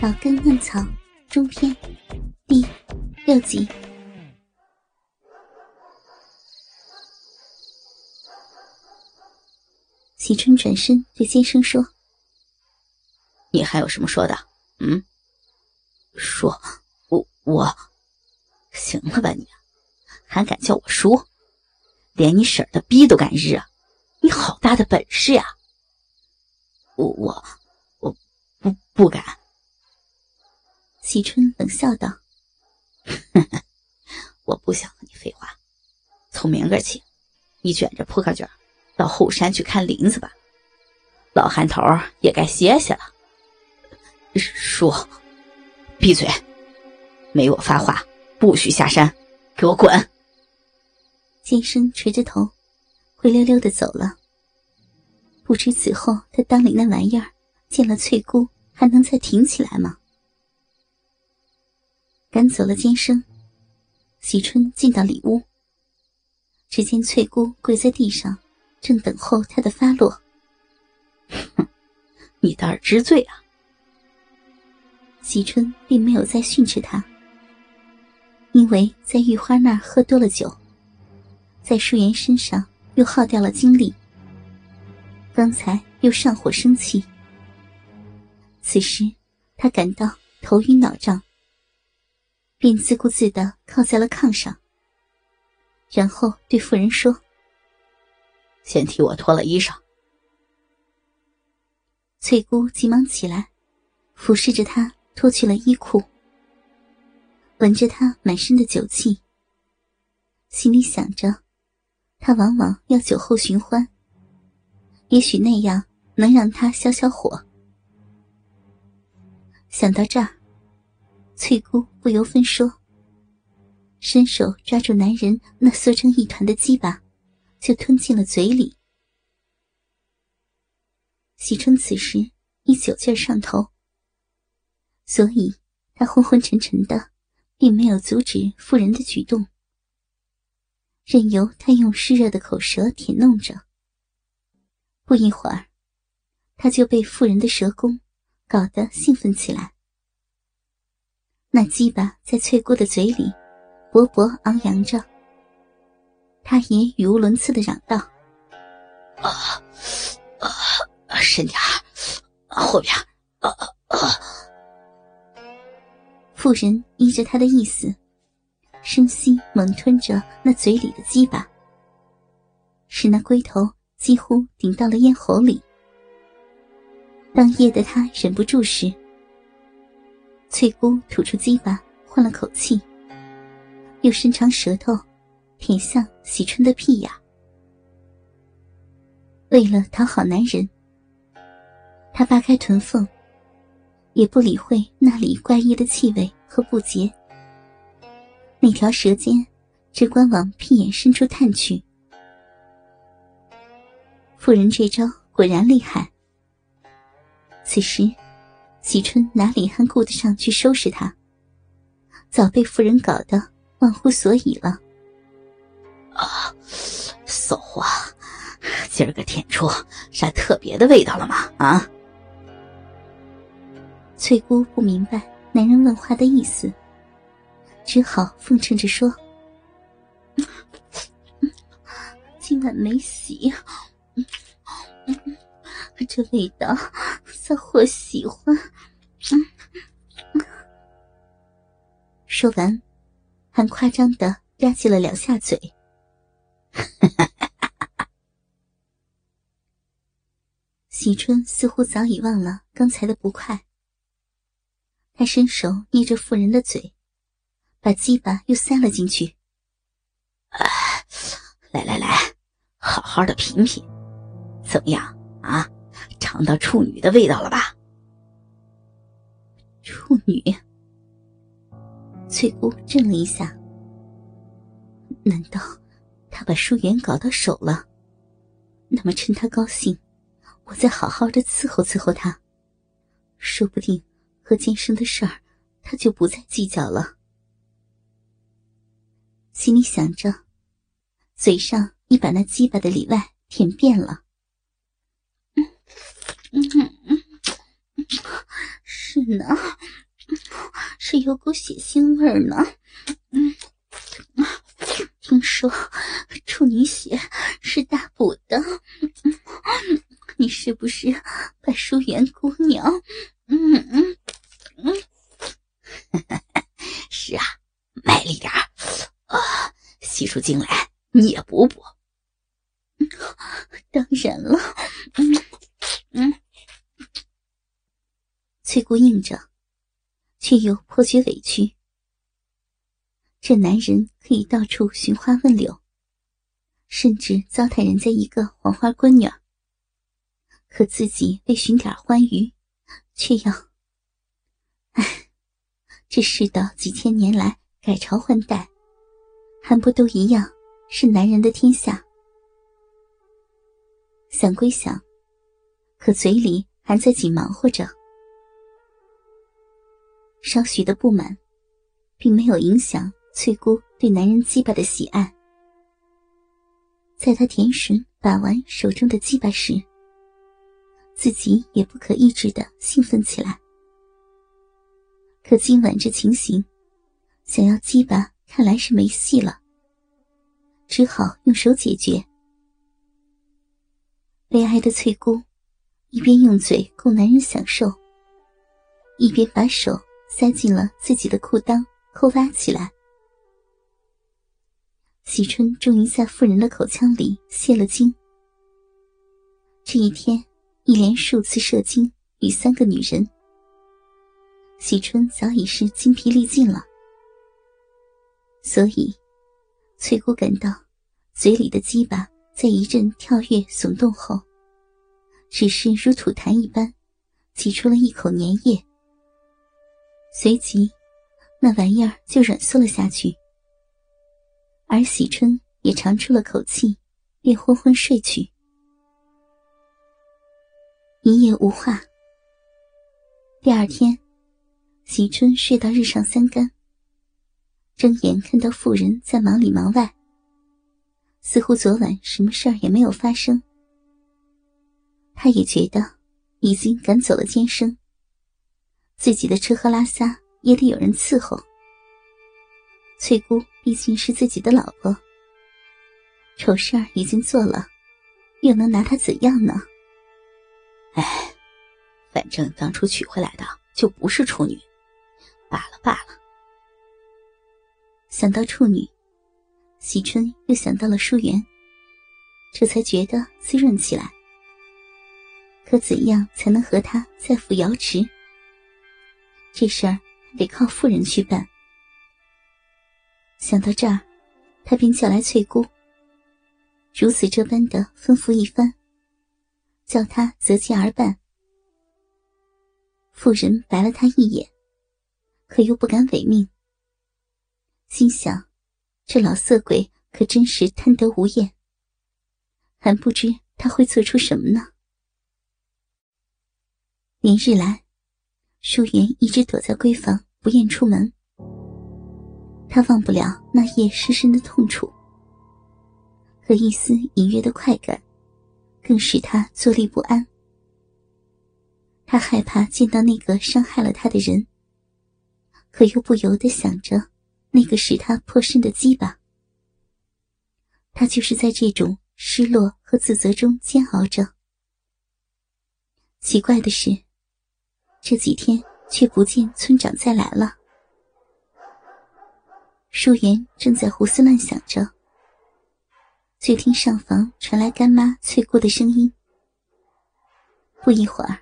老根嫩草中篇第六集。喜春转身对先生说：“你还有什么说的？嗯，说，我我，行了吧你，还敢叫我叔？连你婶的逼都敢日啊！你好大的本事呀！我我我不不敢。”喜春冷笑道：“我不想和你废话。从明个起，你卷着扑克卷到后山去看林子吧。老韩头也该歇歇了。叔，闭嘴！没我发话，不许下山，给我滚！”金生垂着头，灰溜溜的走了。不知此后他裆里那玩意儿见了翠姑还能再挺起来吗？赶走了监生，喜春进到里屋。只见翠姑跪在地上，正等候他的发落。哼，你倒是知罪啊！喜春并没有再训斥他，因为在玉花那儿喝多了酒，在淑媛身上又耗掉了精力，刚才又上火生气。此时他感到头晕脑胀。便自顾自的靠在了炕上，然后对妇人说：“先替我脱了衣裳。”翠姑急忙起来，俯视着他脱去了衣裤，闻着他满身的酒气，心里想着，他往往要酒后寻欢，也许那样能让他消消火。想到这儿。翠姑不由分说，伸手抓住男人那缩成一团的鸡巴，就吞进了嘴里。喜春此时因酒劲上头，所以他昏昏沉沉的，并没有阻止妇人的举动，任由他用湿热的口舌舔弄着。不一会儿，他就被妇人的舌功搞得兴奋起来。那鸡巴在翠姑的嘴里勃勃昂扬着，他也语无伦次的嚷道：“啊啊，深点后边啊啊！”妇人依着他的意思，深吸猛吞着那嘴里的鸡巴，使那龟头几乎顶到了咽喉里。当夜的他忍不住时，翠姑吐出鸡巴，换了口气，又伸长舌头，舔向喜春的屁眼。为了讨好男人，她扒开臀缝，也不理会那里怪异的气味和不洁。那条舌尖只管往屁眼深处探去。妇人这招果然厉害。此时。喜春哪里还顾得上去收拾他？早被夫人搞得忘乎所以了。啊，骚货，今儿个舔出啥特别的味道了吗？啊！翠姑不明白男人问话的意思，只好奉承着说：“ 今晚没洗，这味道。”骚货喜欢，说完，还夸张的吧唧了两下嘴。喜春似乎早已忘了刚才的不快，他伸手捏着妇人的嘴，把鸡巴又塞了进去。来来来，好好的品品，怎么样啊？尝到处女的味道了吧？处女，翠姑怔了一下。难道他把淑媛搞到手了？那么趁他高兴，我再好好的伺候伺候他，说不定和监生的事儿，他就不再计较了。心里想着，嘴上已把那鸡巴的里外舔遍了。嗯嗯嗯是呢，是有股血腥味儿呢。嗯，听说处女血是大补的，你是不是白淑媛姑娘？嗯嗯嗯，是啊，卖力点啊，洗出精来你也补补。当然了，嗯嗯。翠姑应着，却又颇觉委屈。这男人可以到处寻花问柳，甚至糟蹋人家一个黄花闺女儿，可自己为寻点欢愉，却要……唉，这世道几千年来改朝换代，还不都一样是男人的天下？想归想，可嘴里还在紧忙活着。少许的不满，并没有影响翠姑对男人鸡巴的喜爱。在她舔吮把玩手中的鸡巴时，自己也不可抑制的兴奋起来。可今晚这情形，想要鸡巴看来是没戏了，只好用手解决。悲哀的翠姑，一边用嘴供男人享受，一边把手。塞进了自己的裤裆，抠挖起来。喜春终于在妇人的口腔里泄了精。这一天，一连数次射精与三个女人，喜春早已是精疲力尽了。所以，翠姑感到嘴里的鸡巴在一阵跳跃耸动后，只是如吐痰一般，挤出了一口粘液。随即，那玩意儿就软缩了下去，而喜春也长出了口气，便昏昏睡去。一夜无话。第二天，喜春睡到日上三竿，睁眼看到妇人在忙里忙外，似乎昨晚什么事儿也没有发生。他也觉得已经赶走了奸生。自己的吃喝拉撒也得有人伺候。翠姑毕竟是自己的老婆，丑事儿已经做了，又能拿她怎样呢？哎，反正当初娶回来的就不是处女，罢了罢了。想到处女，喜春又想到了淑媛，这才觉得滋润起来。可怎样才能和她再赴瑶池？这事儿得靠妇人去办。想到这儿，他便叫来翠姑，如此这般的吩咐一番，叫他择机而办。妇人白了他一眼，可又不敢违命，心想：这老色鬼可真是贪得无厌，还不知他会做出什么呢？连日来。淑媛一直躲在闺房，不愿出门。她忘不了那夜深深的痛楚，和一丝隐约的快感，更使她坐立不安。她害怕见到那个伤害了她的人，可又不由得想着那个使她破身的鸡巴。她就是在这种失落和自责中煎熬着。奇怪的是。这几天却不见村长再来了。淑媛正在胡思乱想着，却听上房传来干妈翠姑的声音。不一会儿，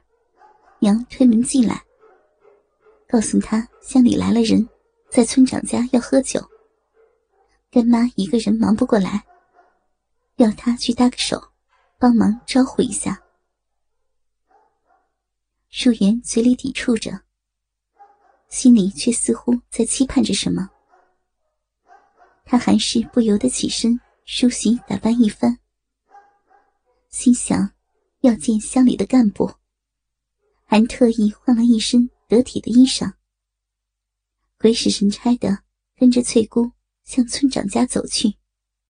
娘推门进来，告诉她乡里来了人，在村长家要喝酒。干妈一个人忙不过来，要她去搭个手，帮忙招呼一下。淑媛嘴里抵触着，心里却似乎在期盼着什么。她还是不由得起身梳洗打扮一番，心想要见乡里的干部，还特意换了一身得体的衣裳，鬼使神差的跟着翠姑向村长家走去。